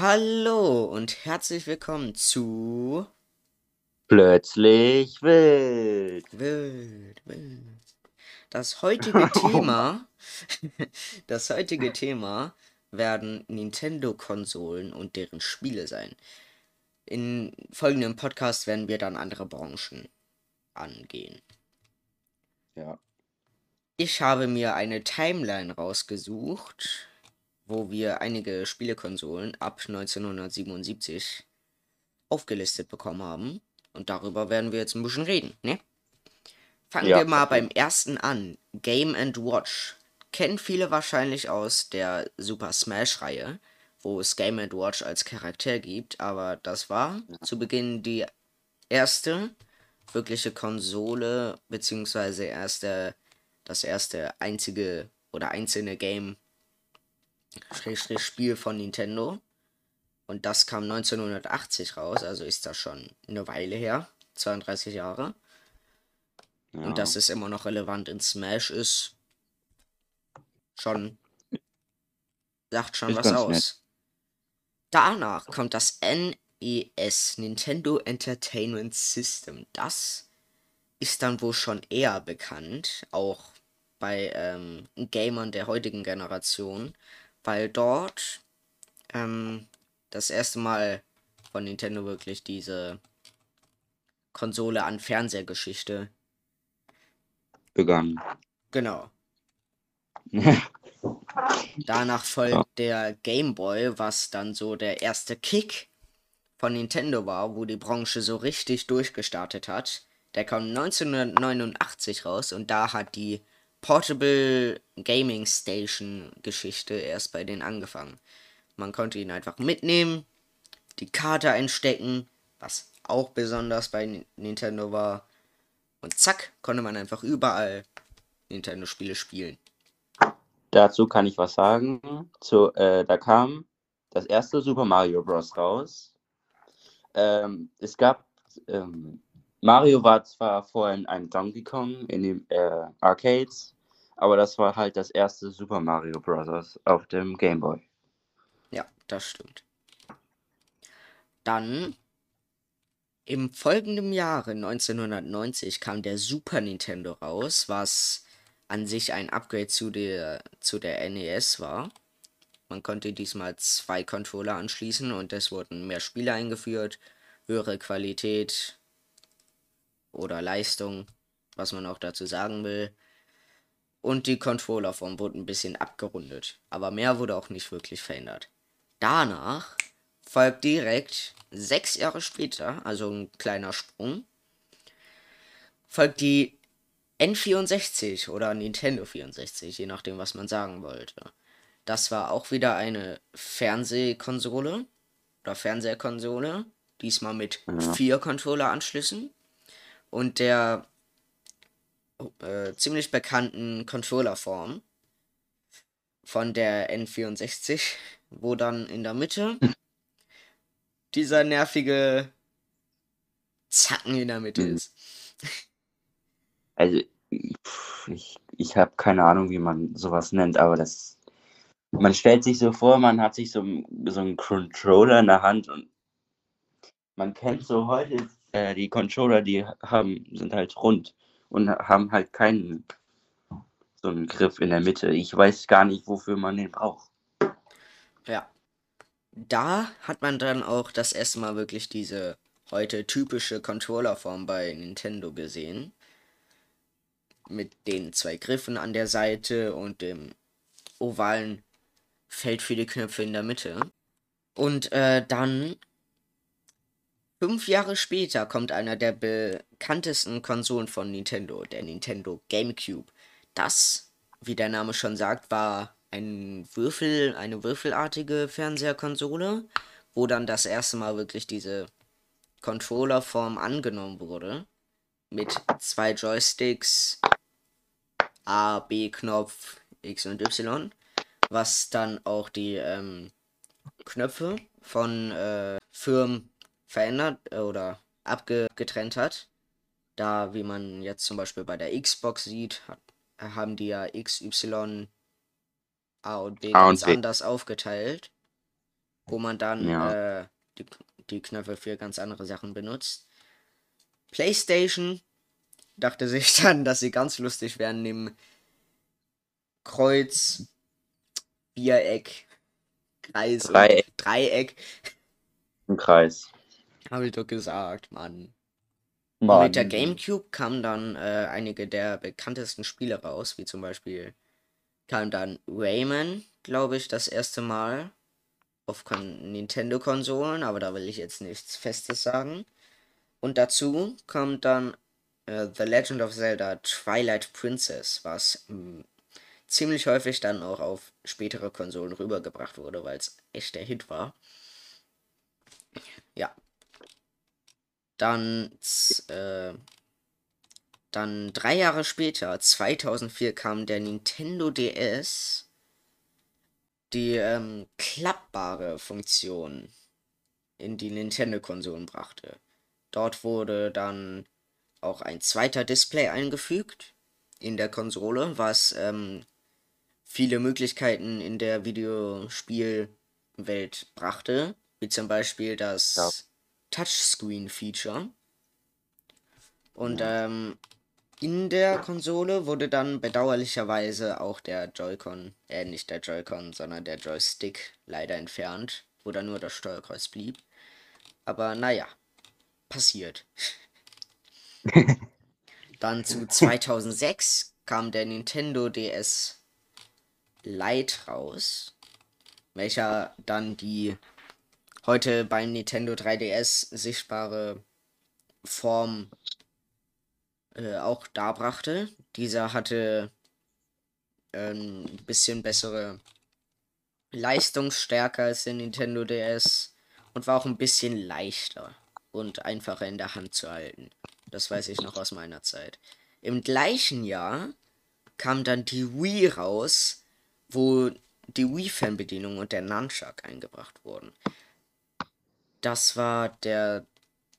Hallo und herzlich willkommen zu Plötzlich wild. Wild, Wild. Das heutige Thema, das heutige Thema werden Nintendo-Konsolen und deren Spiele sein. In folgendem Podcast werden wir dann andere Branchen angehen. Ja. Ich habe mir eine Timeline rausgesucht, wo wir einige Spielekonsolen ab 1977 aufgelistet bekommen haben. Und darüber werden wir jetzt ein bisschen reden, ne? Fangen Ja. wir mal beim ersten an. Game and Watch. Kennen viele wahrscheinlich aus der Super Smash-Reihe, wo es Game and Watch als Charakter gibt, aber das war zu Beginn die erste wirkliche Konsole, beziehungsweise erste, das erste einzige oder einzelne Game Schrägstrich Spiel von Nintendo. Und das kam 1980 raus, also ist das schon eine Weile her. 32 Jahre. ja. Und dass es immer noch relevant in Smash ist, schon sagt schon Ist was aus. nett. Danach kommt das NES, Nintendo Entertainment System. Das ist dann wohl schon eher bekannt, auch bei ähm, Gamern der heutigen Generation, weil dort ähm, das erste Mal von Nintendo wirklich diese Konsole an Fernsehgeschichte begann. Genau. Danach folgt der Game Boy, was dann so der erste Kick von Nintendo war, wo die Branche so richtig durchgestartet hat. Der kam 1989 raus und da hat die Portable Gaming Station Geschichte erst bei denen angefangen. Man konnte ihn einfach mitnehmen, die Karte einstecken, was auch besonders bei Ni- Nintendo war. Und zack, konnte man einfach überall Nintendo-Spiele spielen. Dazu kann ich was sagen. Zu, äh, da kam das erste Super Mario Bros. raus. Ähm, es gab. Ähm, Mario war zwar vorher in einem Donkey Kong in den äh, Arcades, aber das war halt das erste Super Mario Bros. auf dem Game Boy. Ja, das stimmt. Dann im folgenden Jahre 1990 kam der Super Nintendo raus, was an sich ein Upgrade zu der zu der NES war. Man konnte diesmal zwei Controller anschließen und es wurden mehr Spiele eingeführt, höhere Qualität oder Leistung, was man auch dazu sagen will. Und die Controllerform wurde ein bisschen abgerundet, aber mehr wurde auch nicht wirklich verändert. Danach folgt direkt sechs Jahre später, also ein kleiner Sprung, folgt die N64 oder Nintendo 64, je nachdem, was man sagen wollte. Das war auch wieder eine Fernsehkonsole oder Fernsehkonsole, diesmal mit vier Controller-Anschlüssen und der äh, ziemlich bekannten Controllerform von der N64, wo dann in der Mitte dieser nervige Zacken in der Mitte Mhm. ist. Also, ich, ich habe keine Ahnung, wie man sowas nennt, aber das. Man stellt sich so vor, man hat sich so, so einen Controller in der Hand und man kennt so heute äh, die Controller, die haben, sind halt rund und haben halt keinen so einen Griff in der Mitte. Ich weiß gar nicht, wofür man den braucht. Ja. Da hat man dann auch das erste Mal wirklich diese heute typische Controllerform bei Nintendo gesehen. Mit den zwei Griffen an der Seite und dem ovalen Feld für die Knöpfe in der Mitte. Und äh, dann, fünf Jahre später, kommt einer der bekanntesten Konsolen von Nintendo, der Nintendo GameCube. Das, wie der Name schon sagt, war ein Würfel, eine würfelartige Fernseherkonsole, wo dann das erste Mal wirklich diese Controllerform angenommen wurde. Mit zwei Joysticks, A, B-Knopf, X und Y, was dann auch die ähm, Knöpfe von äh, Firmen verändert äh, oder abgetrennt hat. Da, wie man jetzt zum Beispiel bei der Xbox sieht, hat, haben die ja X, Y, A und B A und ganz B. anders aufgeteilt. wo man dann Ja. äh, die, die Knöpfe für ganz andere Sachen benutzt. PlayStation dachte sich dann, dass sie ganz lustig wären, nehmen Kreuz, Viereck, Kreis Dreieck. und Dreieck. Im Kreis. Habe ich doch gesagt, Mann. Mann. Mit der GameCube kamen dann äh, einige der bekanntesten Spiele raus, wie zum Beispiel kam dann Rayman, glaube ich, das erste Mal auf Kon Nintendo-Konsolen, aber da will ich jetzt nichts Festes sagen. Und dazu kommt dann äh, The Legend of Zelda Twilight Princess, was mh, ziemlich häufig dann auch auf spätere Konsolen rübergebracht wurde, weil es echt der Hit war. Dann, äh, dann drei Jahre später, 2004, kam der Nintendo DS, die ähm, klappbare Funktion in die Nintendo-Konsolen brachte. Dort wurde dann auch ein zweiter Display eingefügt in der Konsole, was ähm, viele Möglichkeiten in der Videospielwelt brachte, wie zum Beispiel das. Touchscreen-Feature. Und ähm, in der Konsole wurde dann bedauerlicherweise auch der Joy-Con, äh, nicht der Joy-Con, sondern der Joystick leider entfernt, wo dann nur das Steuerkreuz blieb. Aber naja, passiert. Dann zu 2006 kam der Nintendo DS Lite raus, welcher dann die heute beim Nintendo 3DS sichtbare Form äh, auch darbrachte. Dieser hatte ein bisschen bessere Leistungsstärke als der Nintendo DS und war auch ein bisschen leichter und einfacher in der Hand zu halten. Das weiß ich noch aus meiner Zeit. Im gleichen Jahr kam dann die Wii raus, wo die Wii-Fernbedienung und der Nunchuck eingebracht wurden. Das war der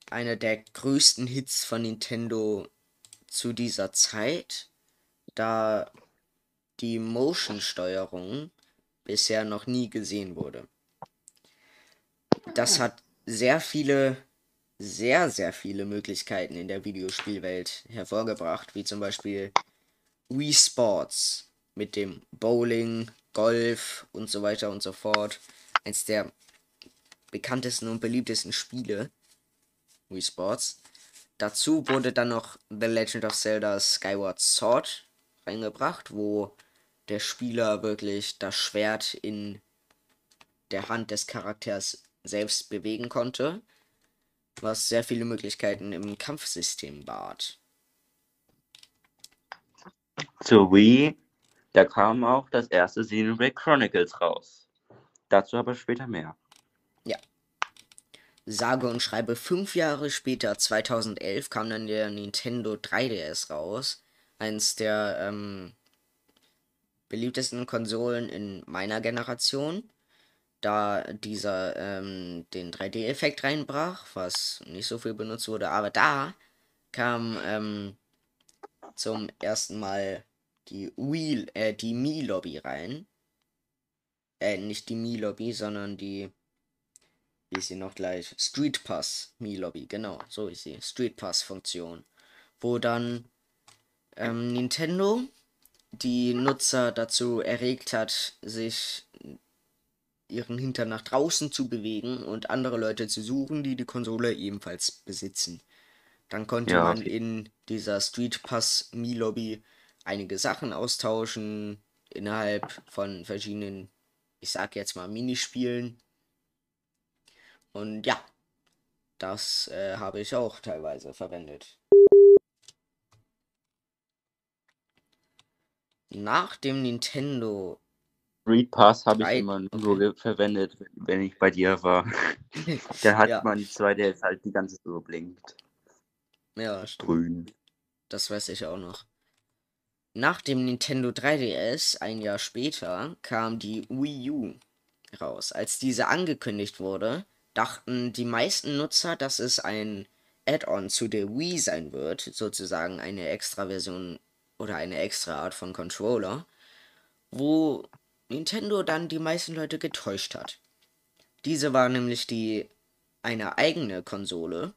einer der größten Hits von Nintendo zu dieser Zeit, da die Motion-Steuerung bisher noch nie gesehen wurde. Das hat sehr viele, sehr, sehr viele Möglichkeiten in der Videospielwelt hervorgebracht, wie zum Beispiel Wii Sports mit dem Bowling, Golf und so weiter und so fort. Eins der bekanntesten und beliebtesten Spiele. Wii Sports. Dazu wurde dann noch The Legend of Zelda Skyward Sword reingebracht, wo der Spieler wirklich das Schwert in der Hand des Charakters selbst bewegen konnte, was sehr viele Möglichkeiten im Kampfsystem bat. Zur Wii, da kam auch das erste Xenoblade Chronicles raus. Dazu aber später mehr. Sage und schreibe fünf Jahre später, 2011, kam dann der Nintendo 3DS raus. Eins der ähm, beliebtesten Konsolen in meiner Generation, da dieser ähm, den 3D-Effekt reinbrach, was nicht so viel benutzt wurde. Aber da kam ähm, zum ersten Mal die Wii, äh, die Mii-Lobby rein. Äh, nicht die Mii-Lobby, sondern die wie ist sie noch gleich? Street Pass Mi Lobby, genau, so ist sie. Street Pass Funktion. Wo dann ähm, Nintendo die Nutzer dazu erregt hat, sich ihren Hintern nach draußen zu bewegen und andere Leute zu suchen, die die Konsole ebenfalls besitzen. Dann konnte Ja, man okay. in dieser Street Pass Mi Lobby einige Sachen austauschen innerhalb von verschiedenen, ich sag jetzt mal Minispielen. Und ja, das äh, habe ich auch teilweise verwendet. Nach dem Nintendo. Street Pass habe ich immer nur okay. verwendet, wenn ich bei dir war. Da hat Ja. man die 2DS halt die ganze Zeit so blinkt. Ja, stimmt. Grün. Das weiß ich auch noch. Nach dem Nintendo 3DS, ein Jahr später, kam die Wii U raus. Als diese angekündigt wurde, dachten die meisten Nutzer, dass es ein Add-on zu der Wii sein wird, sozusagen eine extra Version oder eine extra Art von Controller, wo Nintendo dann die meisten Leute getäuscht hat. Diese war nämlich die eine eigene Konsole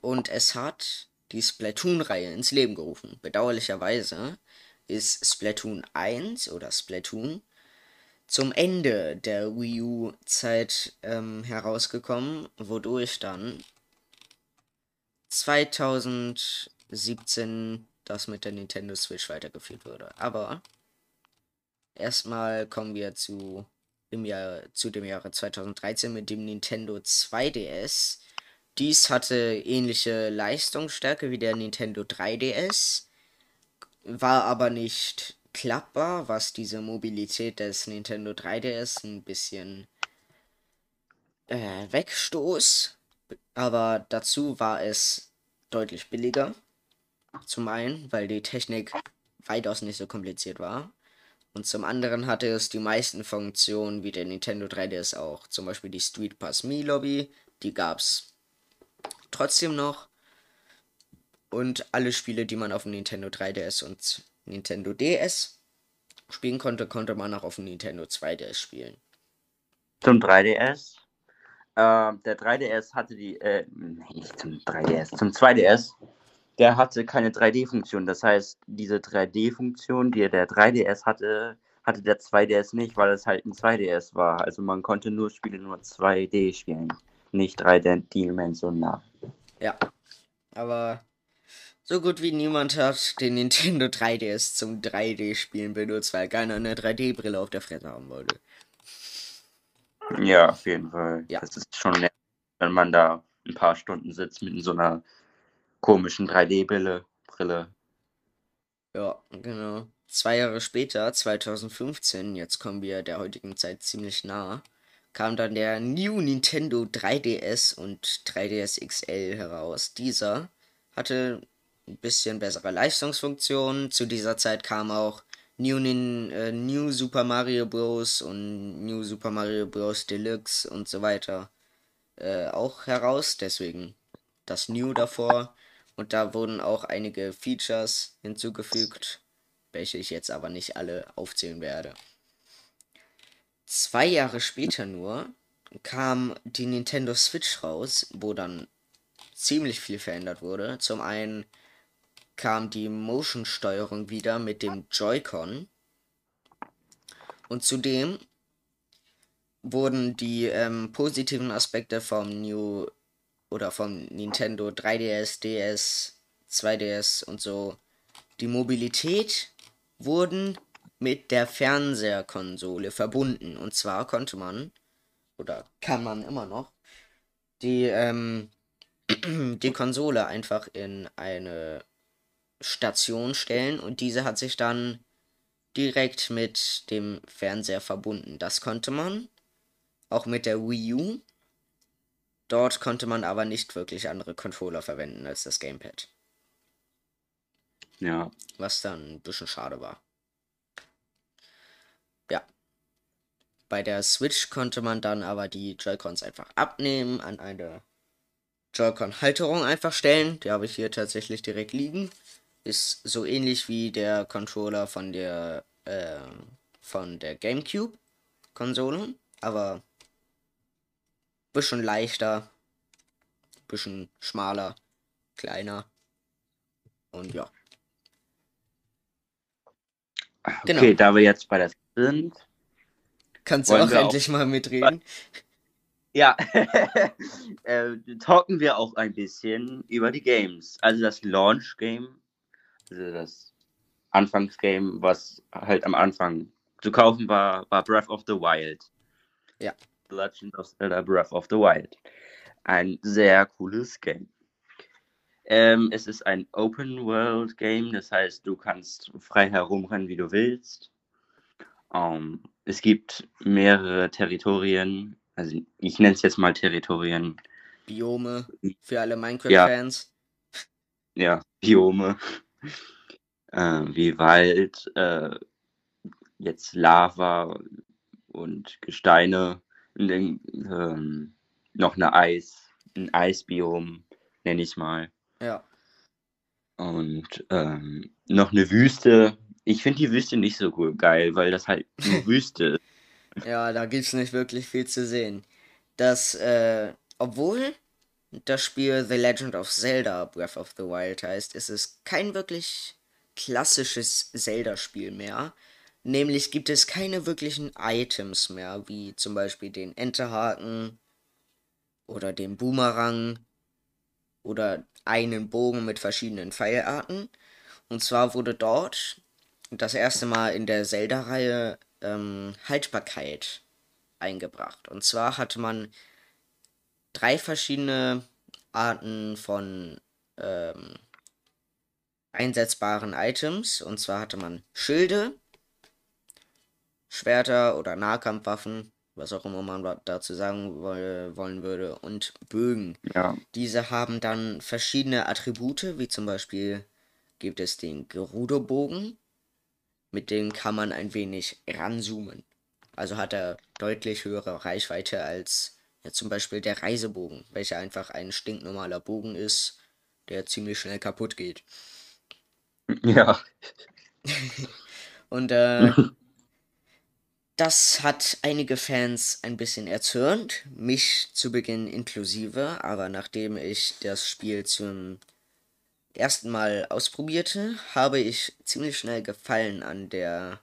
und es hat die Splatoon-Reihe ins Leben gerufen. Bedauerlicherweise ist Splatoon 1 oder Splatoon zum Ende der Wii U-Zeit ähm, herausgekommen, wodurch dann 2017 das mit der Nintendo Switch weitergeführt wurde. Aber erstmal kommen wir zu, im Jahr, zu dem Jahre 2013 mit dem Nintendo 2DS. Dies hatte ähnliche Leistungsstärke wie der Nintendo 3DS, war aber nicht klappbar, was diese Mobilität des Nintendo 3DS ein bisschen äh, wegstoß. Aber dazu war es deutlich billiger. Zum einen, weil die Technik weitaus nicht so kompliziert war. Und zum anderen hatte es die meisten Funktionen wie der Nintendo 3DS auch. Zum Beispiel die Street Pass Me Lobby, die gab's trotzdem noch. Und alle Spiele, die man auf dem Nintendo 3DS und Nintendo DS spielen konnte, konnte man auch auf dem Nintendo 2DS spielen. Zum 3DS? Äh, der 3DS hatte die, äh, nicht zum 3DS, zum 2DS, der hatte keine 3D-Funktion. Das heißt, diese 3D-Funktion, die der 3DS hatte, hatte der 2DS nicht, weil es halt ein 2DS war. Also man konnte nur Spiele nur 2D spielen, nicht 3D-dimensional. Ja, aber so gut wie niemand hat den Nintendo 3DS zum 3D-Spielen benutzt, weil keiner eine 3D-Brille auf der Fresse haben wollte. Ja, auf jeden Fall. Ja. Das ist schon nett, wenn man da ein paar Stunden sitzt mit so einer komischen 3D-Brille. Brille. Ja, genau. Zwei Jahre später, 2015, jetzt kommen wir der heutigen Zeit ziemlich nah, kam dann der New Nintendo 3DS und 3DS XL heraus. Dieser hatte ein bisschen bessere Leistungsfunktionen. Zu dieser Zeit kam auch New, Nin, äh, New Super Mario Bros. und New Super Mario Bros. Deluxe und so weiter äh, auch heraus. Deswegen das New davor. Und da wurden auch einige Features hinzugefügt, welche ich jetzt aber nicht alle aufzählen werde. Zwei Jahre später nur kam die Nintendo Switch raus, wo dann ziemlich viel verändert wurde. Zum einen kam die Motion-Steuerung wieder mit dem Joy-Con. Und zudem wurden die ähm, positiven Aspekte vom New oder vom Nintendo 3DS, DS, 2DS und so, die Mobilität wurden mit der Fernseherkonsole verbunden. Und zwar konnte man, oder kann man immer noch, die, ähm, die Konsole einfach in eine Station stellen und diese hat sich dann direkt mit dem Fernseher verbunden. Das konnte man auch mit der Wii U. Dort konnte man aber nicht wirklich andere Controller verwenden als das Gamepad. Ja. Was dann ein bisschen schade war. Ja. Bei der Switch konnte man dann aber die Joy-Cons einfach abnehmen, an eine Joy-Con-Halterung einfach stellen. Die habe ich hier tatsächlich direkt liegen. Ist so ähnlich wie der Controller von der äh, von der GameCube-Konsole, aber bisschen leichter, bisschen schmaler, kleiner und ja. Genau. Okay, da wir jetzt bei der sind. Kannst du auch endlich mal mitreden? Ja, äh, talken wir auch ein bisschen über die Games. Also das Launch-Game, also das Anfangsgame, was halt am Anfang zu kaufen war, war Breath of the Wild. Ja. The Legend of Zelda Breath of the Wild. Ein sehr cooles Game. Ähm, es ist ein Open-World-Game, das heißt, du kannst frei herumrennen, wie du willst. Ähm, es gibt mehrere Territorien, also ich nenne es jetzt mal Territorien, Biome für alle Minecraft-Fans. ja, Biome, äh, wie Wald, äh, jetzt Lava und Gesteine, und dann, ähm, noch eine Eis, ein Eisbiom, nenne ich mal. Ja. Und ähm, noch eine Wüste. Ich finde die Wüste nicht so geil, weil das halt nur Wüste ist. Ja, da gibt's nicht wirklich viel zu sehen. Das, äh, obwohl das Spiel The Legend of Zelda Breath of the Wild heißt, ist es kein wirklich klassisches Zelda-Spiel mehr. Nämlich gibt es keine wirklichen Items mehr, wie zum Beispiel den Enterhaken oder den Boomerang oder einen Bogen mit verschiedenen Pfeilarten. Und zwar wurde dort das erste Mal in der Zelda-Reihe ähm, Haltbarkeit eingebracht. Und zwar hatte man drei verschiedene Arten von ähm, einsetzbaren Items. Und zwar hatte man Schilde, Schwerter oder Nahkampfwaffen, was auch immer man dazu sagen wollen würde, und Bögen. Ja. Diese haben dann verschiedene Attribute, wie zum Beispiel gibt es den Gerudo-Bogen, mit dem kann man ein wenig ranzoomen. Also hat er deutlich höhere Reichweite als ja, zum Beispiel der Reisebogen, welcher einfach ein stinknormaler Bogen ist, der ziemlich schnell kaputt geht. Ja. Und äh, das hat einige Fans ein bisschen erzürnt, mich zu Beginn inklusive, aber nachdem ich das Spiel zum ersten Mal ausprobierte, habe ich ziemlich schnell Gefallen an der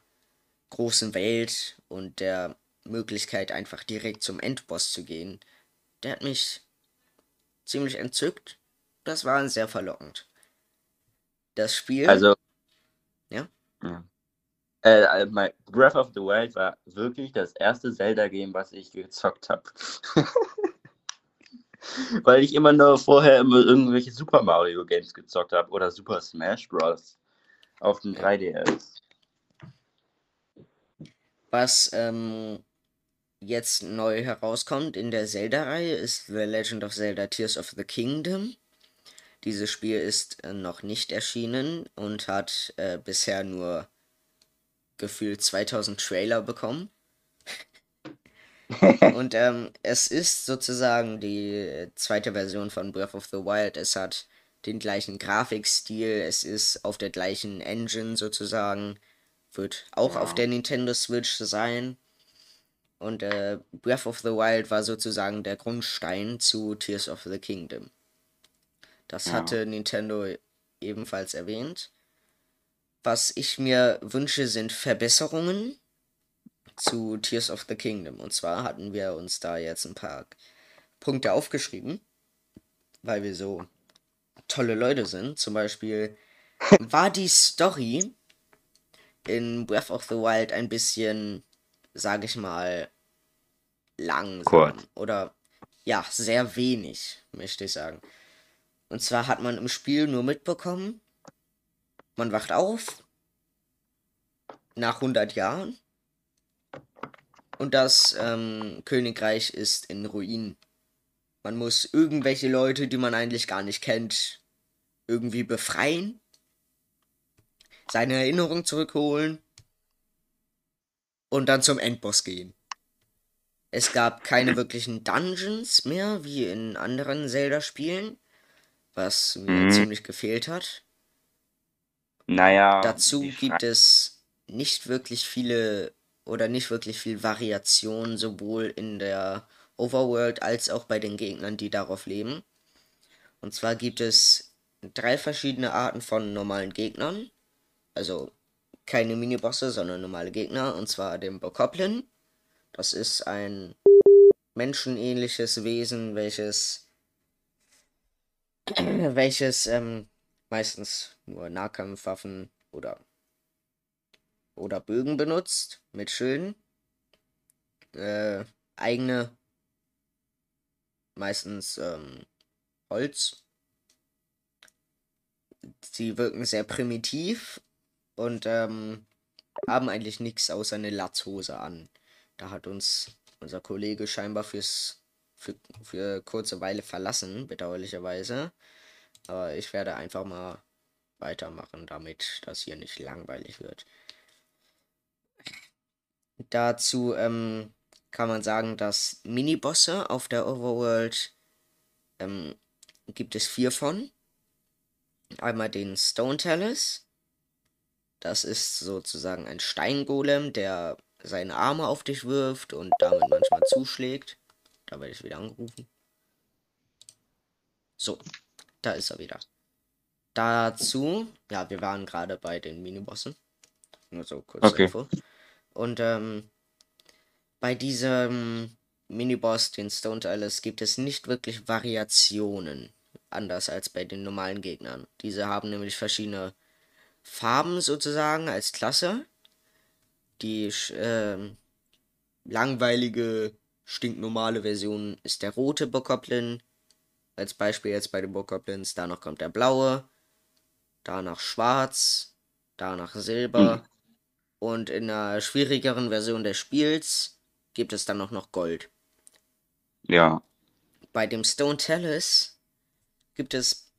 großen Welt und der Möglichkeit, einfach direkt zum Endboss zu gehen. Der hat mich ziemlich entzückt. Das war sehr verlockend. Das Spiel. Also. Ja? ja. Äh, mein Breath of the Wild war wirklich das erste Zelda-Game, was ich gezockt habe. Weil ich immer nur vorher immer irgendwelche Super Mario Games gezockt habe oder Super Smash Bros. auf dem 3DS. Was ähm, jetzt neu herauskommt in der Zelda-Reihe ist The Legend of Zelda Tears of the Kingdom. Dieses Spiel ist äh, noch nicht erschienen und hat äh, bisher nur gefühlt 2000 Trailer bekommen. und ähm, es ist sozusagen die zweite Version von Breath of the Wild. Es hat den gleichen Grafikstil, es ist auf der gleichen Engine sozusagen, wird auch ja. auf der Nintendo Switch sein. Und äh, Breath of the Wild war sozusagen der Grundstein zu Tears of the Kingdom. Das ja. hatte Nintendo ebenfalls erwähnt. Was ich mir wünsche, sind Verbesserungen zu Tears of the Kingdom. Und zwar hatten wir uns da jetzt ein paar Punkte aufgeschrieben, weil wir so tolle Leute sind. Zum Beispiel war die Story in Breath of the Wild ein bisschen, sage ich mal, langsam. Kurz. Oder ja, sehr wenig, möchte ich sagen. Und zwar hat man im Spiel nur mitbekommen, man wacht auf nach 100 Jahren und das ähm, Königreich ist in Ruinen. Man muss irgendwelche Leute, die man eigentlich gar nicht kennt, irgendwie befreien, seine Erinnerung zurückholen und dann zum Endboss gehen. Es gab keine wirklichen Dungeons mehr, wie in anderen Zelda-Spielen, was mir mhm. ziemlich gefehlt hat. Naja. Dazu gibt es nicht wirklich viele oder nicht wirklich viel Variation, sowohl in der Overworld als auch bei den Gegnern, die darauf leben. Und zwar gibt es drei verschiedene Arten von normalen Gegnern. Also keine Minibosse, sondern normale Gegner. Und zwar den Bokoblin. Das ist ein menschenähnliches Wesen, welches welches ähm, meistens nur Nahkampfwaffen oder oder Bögen benutzt mit Schilden. Äh, eigene, meistens ähm, Holz. Sie wirken sehr primitiv und ähm, haben eigentlich nichts außer eine Latzhose an. Da hat uns unser Kollege scheinbar fürs für, für kurze Weile verlassen, bedauerlicherweise. Aber ich werde einfach mal weitermachen, damit das hier nicht langweilig wird. Dazu ähm, kann man sagen, dass Minibosse auf der Overworld ähm, gibt es vier von. Einmal den Stone Talus. Das ist sozusagen ein Steingolem, der seine Arme auf dich wirft und damit manchmal zuschlägt. Da werde ich wieder angerufen. So, da ist er wieder. Dazu, ja, wir waren gerade bei den Minibossen. Nur so kurz Okay. Info. Und ähm, bei diesem Miniboss, den Stone Alice, gibt es nicht wirklich Variationen. Anders als bei den normalen Gegnern. Diese haben nämlich verschiedene Farben sozusagen als Klasse. Die ähm, langweilige, stinknormale Version ist der rote Bokoblin. Als Beispiel jetzt bei den Bokoblins. Danach kommt der blaue. Danach schwarz. Danach silber. Und in einer schwierigeren Version des Spiels gibt es dann auch noch Gold. Ja. Bei dem Stone Talus gibt es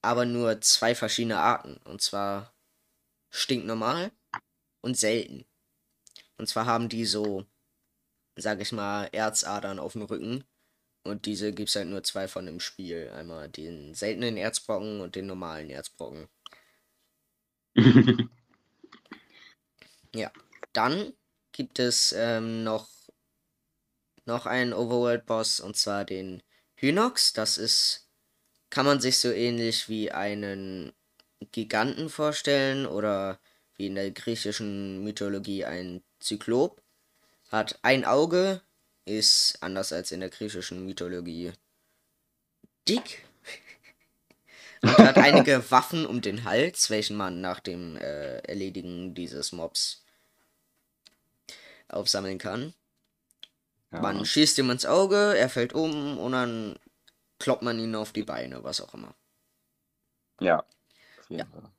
aber nur zwei verschiedene Arten. Und zwar stinknormal und selten. Und zwar haben die so, sag ich mal, Erzadern auf dem Rücken. Und diese gibt es halt nur zwei von im Spiel. Einmal den seltenen Erzbrocken und den normalen Erzbrocken. Ja. Dann gibt es ähm, noch, noch einen Overworld-Boss und zwar den Hynox. Das ist, kann man sich so ähnlich wie einen Giganten vorstellen oder wie in der griechischen Mythologie ein Zyklop. Hat ein Auge, ist anders als in der griechischen Mythologie dick. Und hat einige Waffen um den Hals, welchen man nach dem äh, Erledigen dieses Mobs aufsammeln kann. ja. Man schießt ihm ins Auge, er fällt um und dann kloppt man ihn auf die Beine, was auch immer. ja. Jeden Ja. Fall.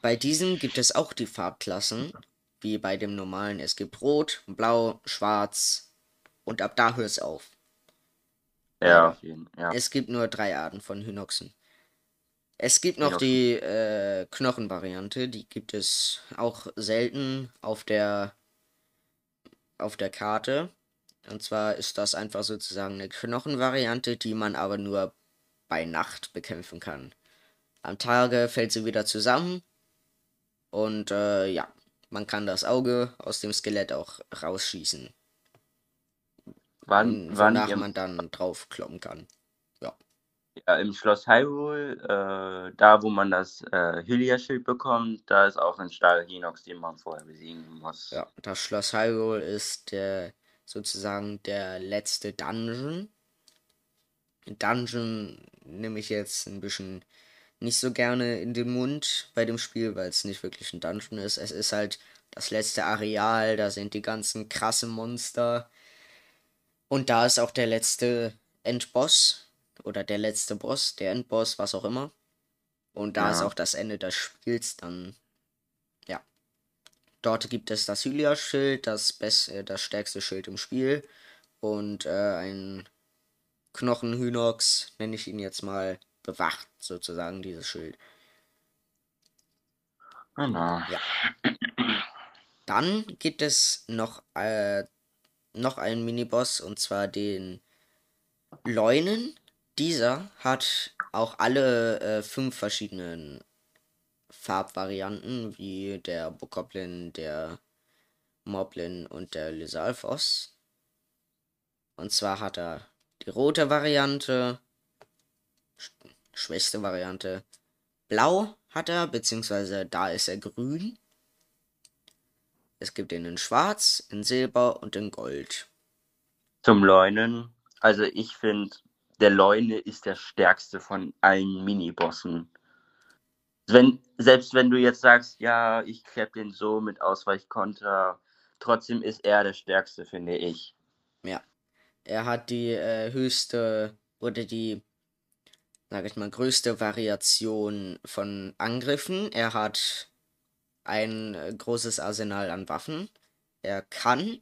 Bei diesem gibt es auch die Farbklassen, wie bei dem normalen. Es gibt Rot, Blau, Schwarz und ab da hört es auf. Ja, jeden Ja. Es gibt nur drei Arten von Hynoxen. Es gibt noch Hynoxen. die äh, Knochenvariante, die gibt es auch selten auf der auf der Karte. Und zwar ist das einfach sozusagen eine Knochenvariante, die man aber nur bei Nacht bekämpfen kann. Am Tage fällt sie wieder zusammen und äh, ja, man kann das Auge aus dem Skelett auch rausschießen, Wann, wann wonach man dann draufkloppen kann. ja, im Schloss Hyrule, äh, da wo man das äh, Hylia-Schild bekommt, da ist auch ein starker Hinox, den man vorher besiegen muss. Ja, das Schloss Hyrule ist der sozusagen der letzte Dungeon. Dungeon nehme ich jetzt ein bisschen nicht so gerne in den Mund bei dem Spiel, weil es nicht wirklich ein Dungeon ist. Es ist halt das letzte Areal, da sind die ganzen krassen Monster. Und da ist auch der letzte Endboss oder der letzte Boss, der Endboss, was auch immer. Und da ist Ja. auch das Ende des Spiels dann. Ja. Dort gibt es das Hylia-Schild, das, best, äh, das stärkste Schild im Spiel. Und äh, ein Knochenhynox, nenne ich ihn jetzt mal, bewacht sozusagen dieses Schild. Genau. Dann gibt es noch, äh, noch einen Miniboss und zwar den Leunen. Dieser hat auch alle äh, fünf verschiedenen Farbvarianten, wie der Bokoblin, der Moblin und der Lysalfos. Und zwar hat er die rote Variante, schwächste Variante. Blau hat er, beziehungsweise da ist er grün. Es gibt ihn in Schwarz, in Silber und in Gold. Zum Leunen. Also ich finde, der Leune ist der stärkste von allen Minibossen. Wenn, selbst wenn du jetzt sagst, ja, ich klepp den so mit Ausweichkonter, trotzdem ist er der stärkste, finde ich. Er hat die äh, höchste oder die, sag ich mal, größte Variation von Angriffen. Er hat ein äh, großes Arsenal an Waffen. Er kann,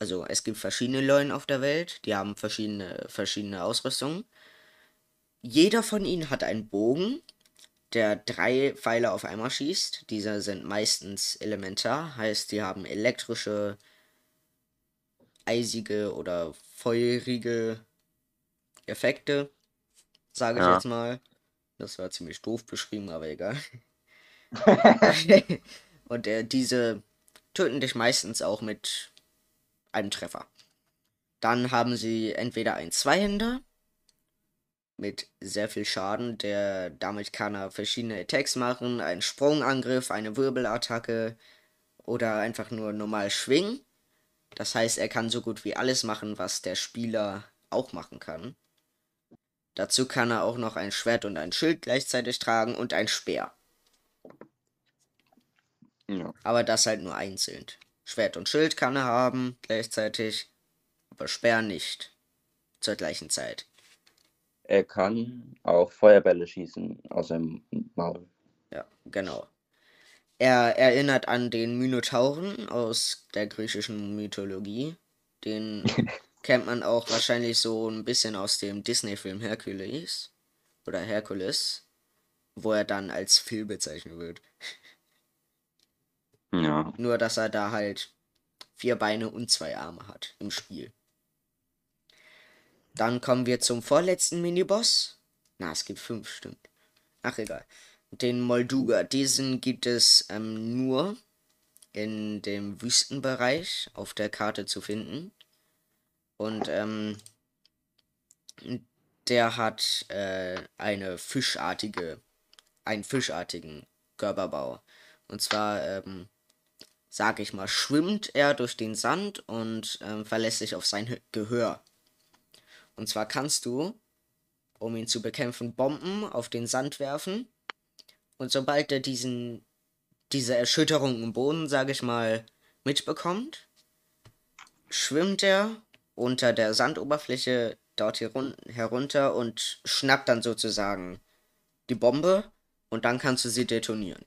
also es gibt verschiedene Leunen auf der Welt, die haben verschiedene, verschiedene Ausrüstungen. Jeder von ihnen hat einen Bogen, der drei Pfeile auf einmal schießt. Diese sind meistens elementar, heißt, die haben elektrische, eisige oder feurige Effekte, sage ich Ja. jetzt mal. Das war ziemlich doof beschrieben, aber egal. Und äh, diese töten dich meistens auch mit einem Treffer. Dann haben sie entweder einen Zweihänder mit sehr viel Schaden, der damit kann er verschiedene Attacks machen, einen Sprungangriff, eine Wirbelattacke oder einfach nur normal schwingen. Das heißt, er kann so gut wie alles machen, was der Spieler auch machen kann. Dazu kann er auch noch ein Schwert und ein Schild gleichzeitig tragen und ein Speer. Ja. Aber das halt nur einzeln. Schwert und Schild kann er haben gleichzeitig, aber Speer nicht. Zur gleichen Zeit. Er kann auch Feuerbälle schießen aus seinem Maul. Ja, genau. Er erinnert an den Minotauren aus der griechischen Mythologie. Den kennt man auch wahrscheinlich so ein bisschen aus dem Disney-Film Hercules oder Herkules, wo er dann als Phil bezeichnet wird. Ja. Nur, dass er da halt vier Beine und zwei Arme hat im Spiel. Dann kommen wir zum vorletzten Miniboss. Na, es gibt fünf, stimmt. Ach, egal. Den Molduga. Diesen gibt es ähm, nur in dem Wüstenbereich auf der Karte zu finden. Und ähm, der hat äh, eine fischartige, einen fischartigen Körperbau. Und zwar, ähm, sag ich mal, schwimmt er durch den Sand und ähm, verlässt sich auf sein Gehör. Und zwar kannst du, um ihn zu bekämpfen, Bomben auf den Sand werfen. Und sobald er diesen, diese Erschütterung im Boden, sag ich mal, mitbekommt, schwimmt er unter der Sandoberfläche dort herunter und schnappt dann sozusagen die Bombe und dann kannst du sie detonieren.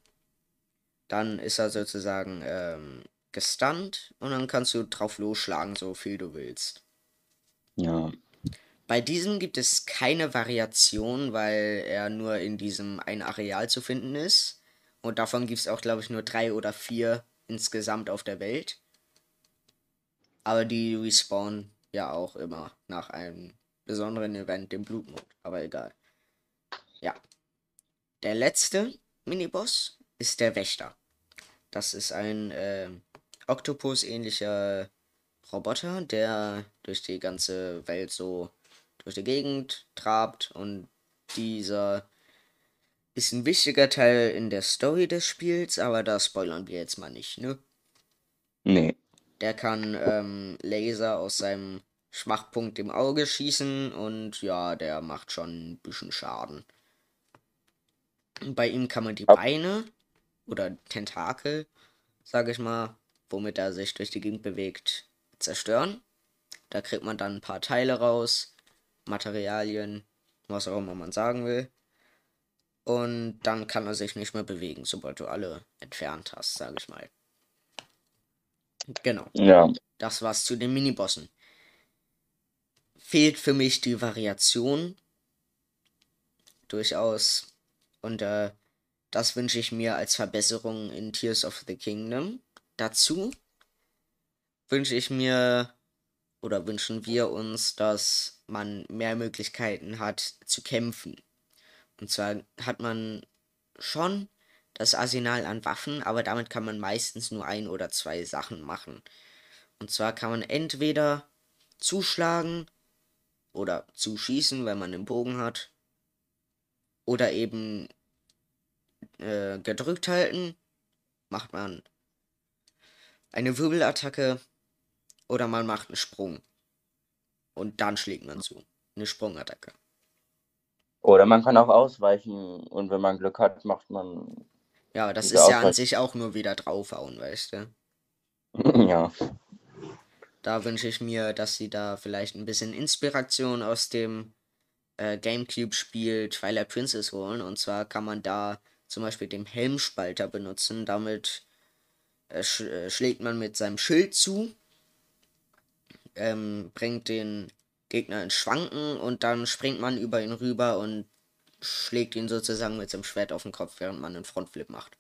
Dann ist er sozusagen ähm, gestunt und dann kannst du drauf losschlagen, so viel du willst. Ja. Bei diesem gibt es keine Variation, weil er nur in diesem einen Areal zu finden ist. Und davon gibt es auch, glaube ich, nur drei oder vier insgesamt auf der Welt. Aber die respawnen ja auch immer nach einem besonderen Event, dem Blutmond. Aber egal. Ja. Der letzte Miniboss ist der Wächter. Das ist ein äh, Oktopus-ähnlicher Roboter, der durch die ganze Welt so durch die Gegend trabt und dieser ist ein wichtiger Teil in der Story des Spiels, aber da spoilern wir jetzt mal nicht, ne? Nee. Der kann ähm, Laser aus seinem Schwachpunkt im Auge schießen und ja, der macht schon ein bisschen Schaden. Bei ihm kann man die Beine oder Tentakel, sag ich mal, womit er sich durch die Gegend bewegt, zerstören. Da kriegt man dann ein paar Teile raus, Materialien, was auch immer man sagen will. Und dann kann er sich nicht mehr bewegen, sobald du alle entfernt hast, sage ich mal. Genau. Ja. Das war's zu den Minibossen. Fehlt für mich die Variation. Durchaus. Und äh, das wünsche ich mir als Verbesserung in Tears of the Kingdom. Dazu wünsche ich mir oder wünschen wir uns, dass man mehr Möglichkeiten hat zu kämpfen. Und zwar hat man schon das Arsenal an Waffen, aber damit kann man meistens nur ein oder zwei Sachen machen. Und zwar kann man entweder zuschlagen oder zuschießen, wenn man den Bogen hat. Oder eben äh, gedrückt halten, macht man eine Wirbelattacke oder man macht einen Sprung. Und dann schlägt man zu. Eine Sprungattacke. Oder man kann auch ausweichen und wenn man Glück hat, macht man. Ja, das ist ja an sich auch nur wieder draufhauen, weißt du? ja. Da wünsche ich mir, dass sie da vielleicht ein bisschen Inspiration aus dem äh, Gamecube-Spiel Twilight Princess holen. Und zwar kann man da zum Beispiel den Helmspalter benutzen. Damit äh, sch äh, schlägt man mit seinem Schild zu ähm, bringt den Gegner ins Schwanken und dann springt man über ihn rüber und schlägt ihn sozusagen mit seinem Schwert auf den Kopf, während man einen Frontflip macht.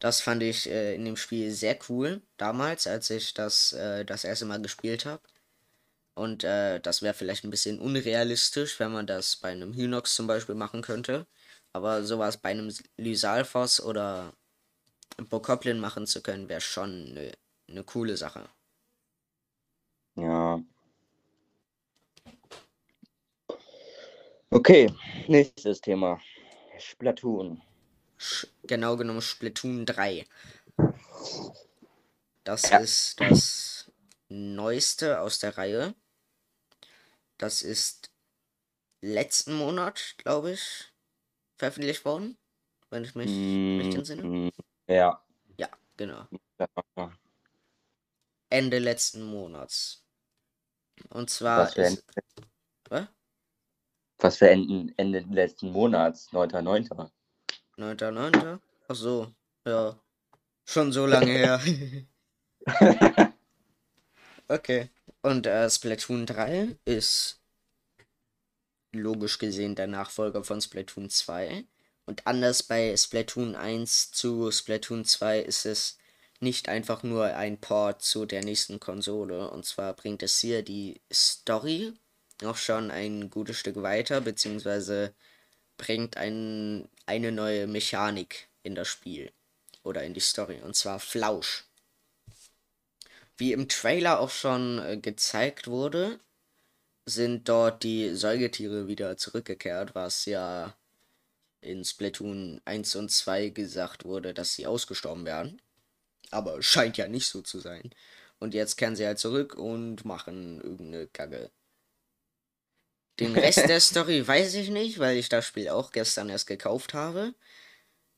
Das fand ich äh, in dem Spiel sehr cool, damals, als ich das äh, das erste Mal gespielt habe. Und äh, das wäre vielleicht ein bisschen unrealistisch, wenn man das bei einem Hynox zum Beispiel machen könnte. Aber sowas bei einem Lysalfos oder Bokoblin machen zu können, wäre schon eine eine coole Sache. Ja. Okay, nächstes Thema. Splatoon. Genau genommen Splatoon 3. Das Ja. ist das neueste aus der Reihe. Das ist letzten Monat, glaube ich, veröffentlicht worden. Wenn ich mich recht entsinne. Mm, Ja. Ja, genau. ja. Ende letzten Monats. Und zwar Was ist. Was? Was für Ende, Ende letzten Monats, 9.9. 9.9. Ach so, ja. Schon so lange her. okay. Und äh, Splatoon 3 ist logisch gesehen der Nachfolger von Splatoon 2. Und anders bei Splatoon 1 zu Splatoon 2 ist es nicht einfach nur ein Port zu der nächsten Konsole. Und zwar bringt es hier die Story auch schon ein gutes Stück weiter, beziehungsweise bringt ein, eine neue Mechanik in das Spiel oder in die Story, und zwar Flausch. Wie im Trailer auch schon äh, gezeigt wurde, sind dort die Säugetiere wieder zurückgekehrt, was ja in Splatoon 1 und 2 gesagt wurde, dass sie ausgestorben werden. Aber scheint ja nicht so zu sein. Und jetzt kehren sie halt zurück und machen irgendeine Kacke. Den Rest der Story weiß ich nicht, weil ich das Spiel auch gestern erst gekauft habe.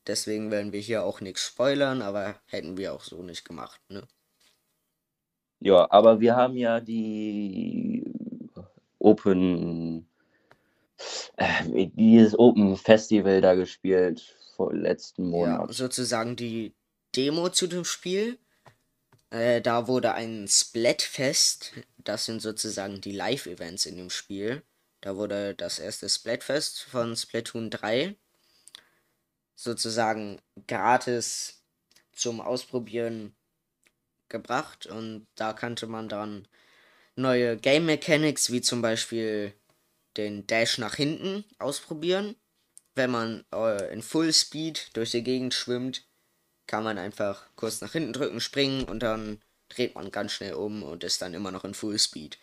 Deswegen werden wir hier auch nichts spoilern, aber hätten wir auch so nicht gemacht, ne? Ja, aber wir haben ja die Open, äh, dieses Open Festival da gespielt vor letzten Ja, Monat. sozusagen die Demo zu dem Spiel. Äh, da wurde ein Splatfest, das sind sozusagen die Live-Events in dem Spiel. Da wurde das erste Splatfest von Splatoon 3 sozusagen gratis zum Ausprobieren gebracht und da kannte man dann neue Game Mechanics wie zum Beispiel den Dash nach hinten ausprobieren. Wenn man äh, in Full Speed durch die Gegend schwimmt, kann man einfach kurz nach hinten drücken, springen und dann dreht man ganz schnell um und ist dann immer noch in Full Speed.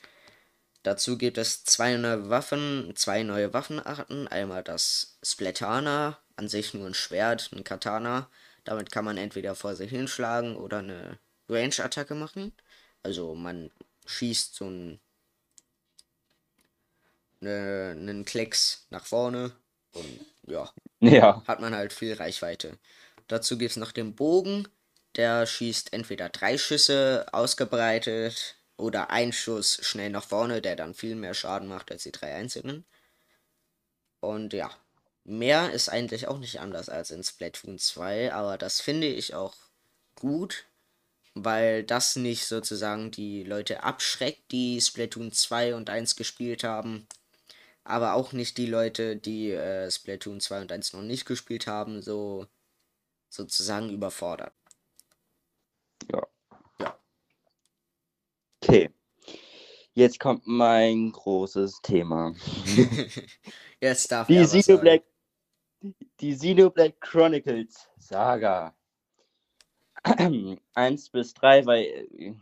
Dazu gibt es zwei neue Waffen, zwei neue Waffenarten. Einmal das Splatana, an sich nur ein Schwert, ein Katana. Damit kann man entweder vor sich hinschlagen oder eine Range-Attacke machen. Also man schießt so einen, ne, einen Klecks nach vorne und ja, Ja, hat man halt viel Reichweite. Dazu gibt es noch den Bogen, der schießt entweder drei Schüsse ausgebreitet oder ein Schuss schnell nach vorne, der dann viel mehr Schaden macht als die drei einzelnen. Und ja, mehr ist eigentlich auch nicht anders als in Splatoon 2, aber das finde ich auch gut, weil das nicht sozusagen die Leute abschreckt, die Splatoon 2 und 1 gespielt haben, aber auch nicht die Leute, die äh, Splatoon 2 und 1 noch nicht gespielt haben, so sozusagen überfordert. Okay. Jetzt kommt mein großes Thema. Jetzt darf Die. Xenoblade, die Xenoblade Chronicles Saga. 1 bis 3, weil äh,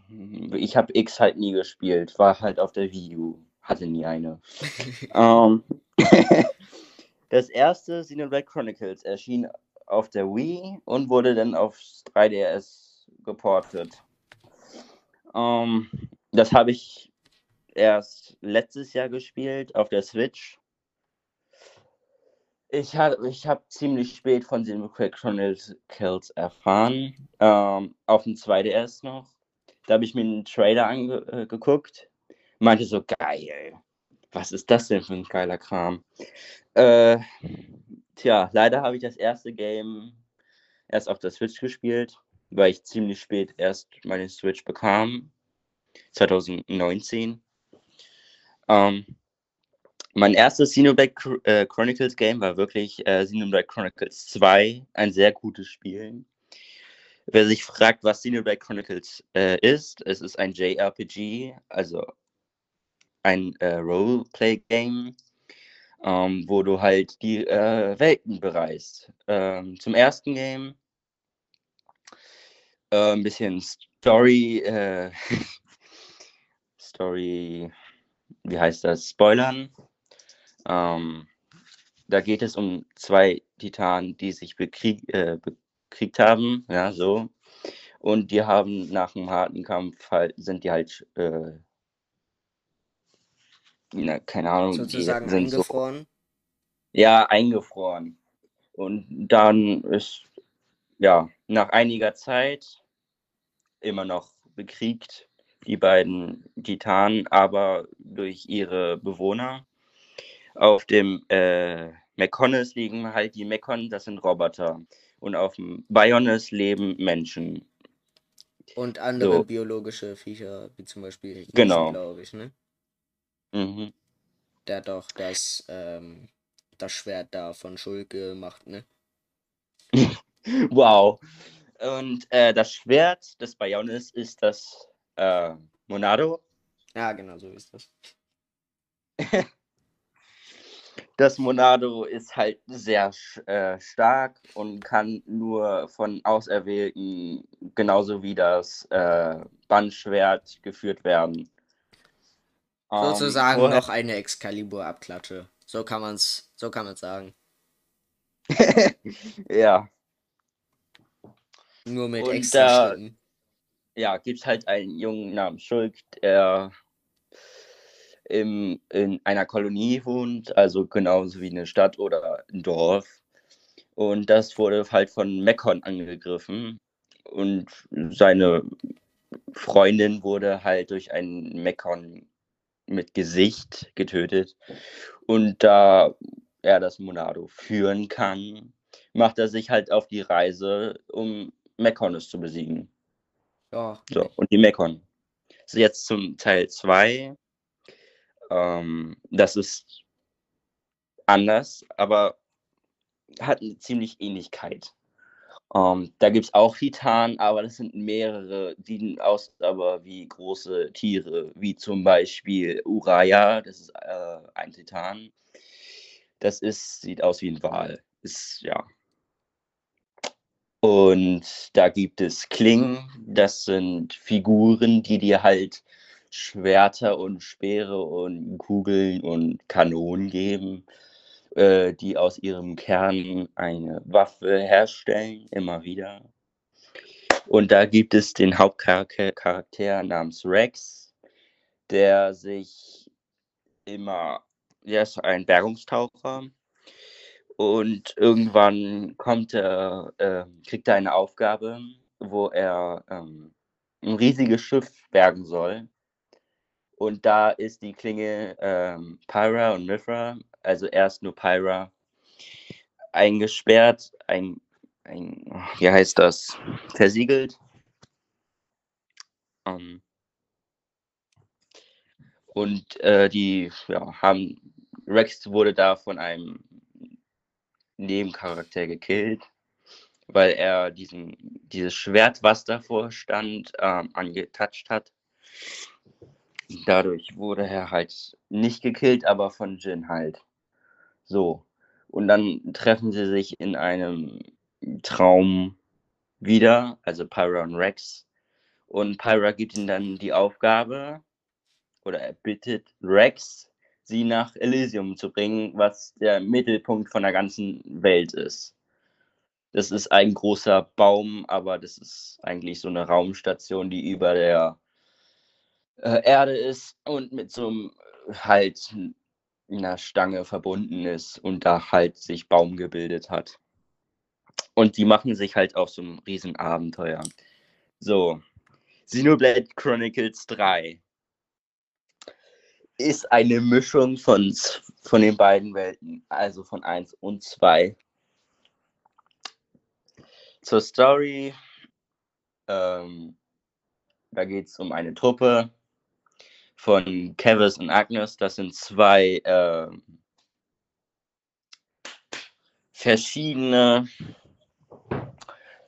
ich habe X halt nie gespielt. War halt auf der Wii U. Hatte nie eine. ähm, das erste Xenoblade Chronicles erschien auf der Wii und wurde dann aufs 3DS geportet. Ähm, das habe ich erst letztes Jahr gespielt auf der Switch. Ich habe ich hab ziemlich spät von Xenoblade Chronicles erfahren. Ähm, auf dem 2DS noch. Da habe ich mir einen Trailer angeguckt. Meinte so, geil. Was ist das denn für ein geiler Kram? Äh, tja, leider habe ich das erste Game erst auf der Switch gespielt, weil ich ziemlich spät erst meine Switch bekam. 2019. Ähm, mein erstes Xenoblade äh, Chronicles Game war wirklich äh, Xenoblade Chronicles 2, ein sehr gutes Spiel. Wer sich fragt, was Xenoblade Chronicles äh, ist, es ist ein JRPG, also ein äh, Roleplay-Game, ähm, wo du halt die äh, Welten bereist. Ähm, zum ersten Game äh, ein bisschen Story, äh, Story, wie heißt das? Spoilern. Ähm, da geht es um zwei Titanen, die sich bekrieg, äh, bekriegt haben, ja, so. Und die haben nach einem harten Kampf halt, sind die halt, äh, na, keine Ahnung, Sozusagen die sind eingefroren. So, ja, eingefroren. Und dann ist, ja, nach einiger Zeit immer noch bekriegt, die beiden Titanen, aber durch ihre Bewohner. Auf dem äh, Mekonis liegen halt die Mekon, das sind Roboter. Und auf dem Bionis leben Menschen. Und andere So. biologische Viecher, wie zum Beispiel Riesen, Genau. glaube ich, ne? Mhm. Der hat doch das, ähm, das Schwert da von Schulke gemacht, ne? Wow. Und äh, das Schwert des Bionis ist das äh, Monado. Ja, genau, so ist das. Das Monado ist halt sehr äh, stark und kann nur von Auserwählten genauso wie das äh, Bandschwert geführt werden. Ähm, Sozusagen vorher- noch eine Excalibur-Abklatsche. So kann man's, so kann sagen. ja, Nur mit Und extra Schritten. Ja, gibt halt einen Jungen namens Schulk, der im, in einer Kolonie wohnt, also genauso wie eine Stadt oder ein Dorf. Und das wurde halt von Mekon angegriffen. Und seine Freundin wurde halt durch einen Mekon mit Gesicht getötet. Und da er das Monado führen kann, macht er sich halt auf die Reise, um Mekonis zu besiegen. Ja, So, und die Mekon. So, jetzt zum Teil 2. Ähm, das ist anders, aber hat eine ziemlich Ähnlichkeit. Ähm, da gibt es auch Titanen, aber das sind mehrere, die aus aber wie große Tiere, wie zum Beispiel Uraya, das ist äh, ein Titan. Das ist, sieht aus wie ein Wal. Ist, ja. Und da gibt es Klingen, das sind Figuren, die dir halt Schwerter und Speere und Kugeln und Kanonen geben, äh, die aus ihrem Kern eine Waffe herstellen, immer wieder. Und da gibt es den Hauptcharakter Charakter namens Rex, der sich immer, der ist ein Bergungstaucher und irgendwann kommt er, äh, kriegt er eine Aufgabe, wo er ähm, ein riesiges Schiff bergen soll. Und da ist die Klinge ähm, Pyra und Mithra, also erst nur Pyra, eingesperrt, ein, ein, wie heißt das, versiegelt. Ähm, und äh, die ja, haben, Rex wurde da von einem Nebencharakter gekillt, weil er diesen, dieses Schwert, was davor stand, ähm, angetatscht hat. Dadurch wurde er halt nicht gekillt, aber von Jin halt. So. Und dann treffen sie sich in einem Traum wieder, also Pyra und Rex. Und Pyra gibt ihnen dann die Aufgabe, oder er bittet Rex, sie nach Elysium zu bringen, was der Mittelpunkt von der ganzen Welt ist. Das ist ein großer Baum, aber das ist eigentlich so eine Raumstation, die über der äh, Erde ist und mit so einem äh, halt einer Stange verbunden ist und da halt sich Baum gebildet hat. Und die machen sich halt auf so ein Riesenabenteuer. So, Xenoblade Chronicles 3 ist eine Mischung von, von den beiden Welten, also von 1 und 2. Zur Story, ähm, da geht es um eine Truppe von Kevis und Agnes. Das sind zwei ähm, verschiedene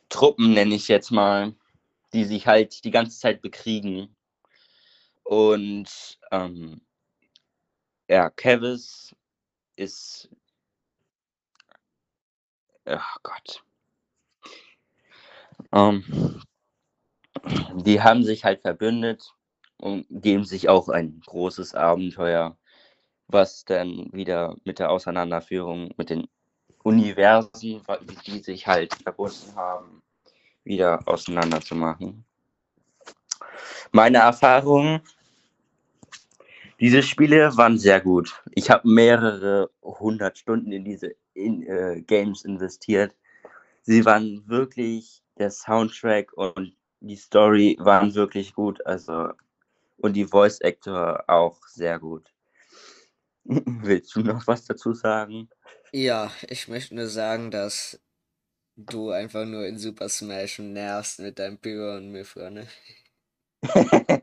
Truppen, nenne ich jetzt mal, die sich halt die ganze Zeit bekriegen. Und ähm, ja, Kevis ist. Ach Gott. Ähm, die haben sich halt verbündet und geben sich auch ein großes Abenteuer, was dann wieder mit der Auseinanderführung mit den Universen, die sich halt verbunden haben, wieder auseinanderzumachen. Meine Erfahrungen, diese Spiele waren sehr gut. Ich habe mehrere hundert Stunden in diese in, äh, Games investiert. Sie waren wirklich, der Soundtrack und die Story waren wirklich gut. Also und die Voice Actor auch sehr gut. Willst du noch was dazu sagen? Ja, ich möchte nur sagen, dass du einfach nur in Super Smash nervst mit deinem Pyro und Mythra, ne?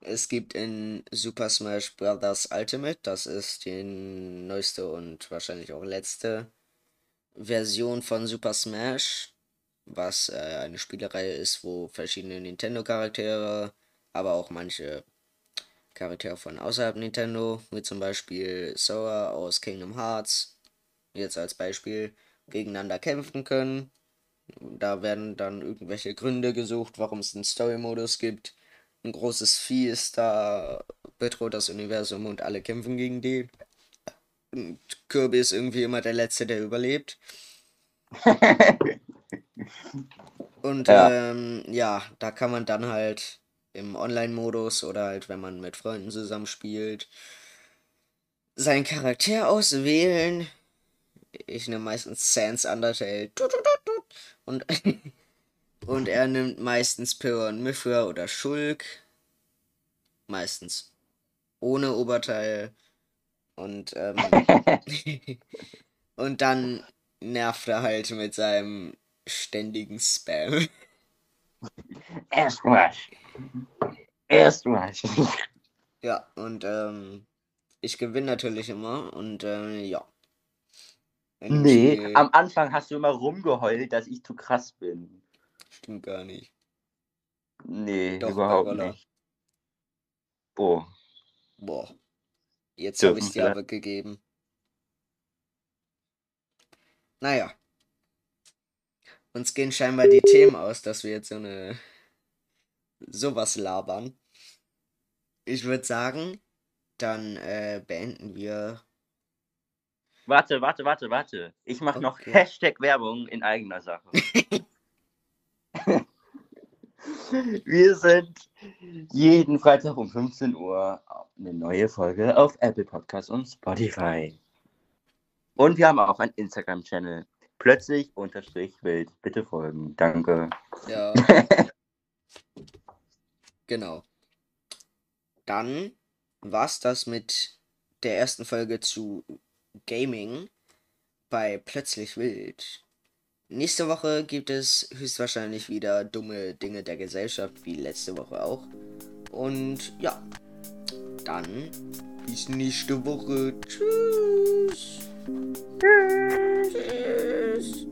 es gibt in Super Smash Bros. Ultimate, das ist die neueste und wahrscheinlich auch letzte Version von Super Smash, was äh, eine Spielereihe ist, wo verschiedene Nintendo-Charaktere, aber auch manche Charaktere von außerhalb Nintendo, wie zum Beispiel Sora aus Kingdom Hearts, jetzt als Beispiel, gegeneinander kämpfen können. Da werden dann irgendwelche Gründe gesucht, warum es einen Story-Modus gibt. Ein großes Vieh ist da, bedroht das Universum und alle kämpfen gegen die. Und Kirby ist irgendwie immer der Letzte, der überlebt. und ja. Ähm, ja, da kann man dann halt im Online-Modus oder halt, wenn man mit Freunden zusammenspielt, seinen Charakter auswählen. Ich nehme meistens Sans Undertale. Und, und er nimmt meistens und Mithra oder Schulk. Meistens ohne Oberteil. Und, ähm, und dann nervt er halt mit seinem ständigen Spam. Erstmal. Erstmal. Ja, und ähm, ich gewinne natürlich immer und äh, ja. Nee, Spiel... am Anfang hast du immer rumgeheult, dass ich zu krass bin. Stimmt gar nicht. Nee, Doch, überhaupt nicht. Boah. Boah. Jetzt habe ich es dir aber gegeben. Naja. Uns gehen scheinbar die Themen aus, dass wir jetzt so eine sowas labern. Ich würde sagen, dann äh, beenden wir. Warte, warte, warte, warte. Ich mache okay. noch Hashtag Werbung in eigener Sache. wir sind jeden Freitag um 15 Uhr eine neue Folge auf Apple Podcasts und Spotify. Und wir haben auch einen Instagram-Channel. Plötzlich unterstrich wild. Bitte folgen. Danke. Ja. genau. Dann war's das mit der ersten Folge zu Gaming bei Plötzlich Wild. Nächste Woche gibt es höchstwahrscheinlich wieder dumme Dinge der Gesellschaft, wie letzte Woche auch. Und ja, dann bis nächste Woche. Tschüss. Tschüss. Tschüss.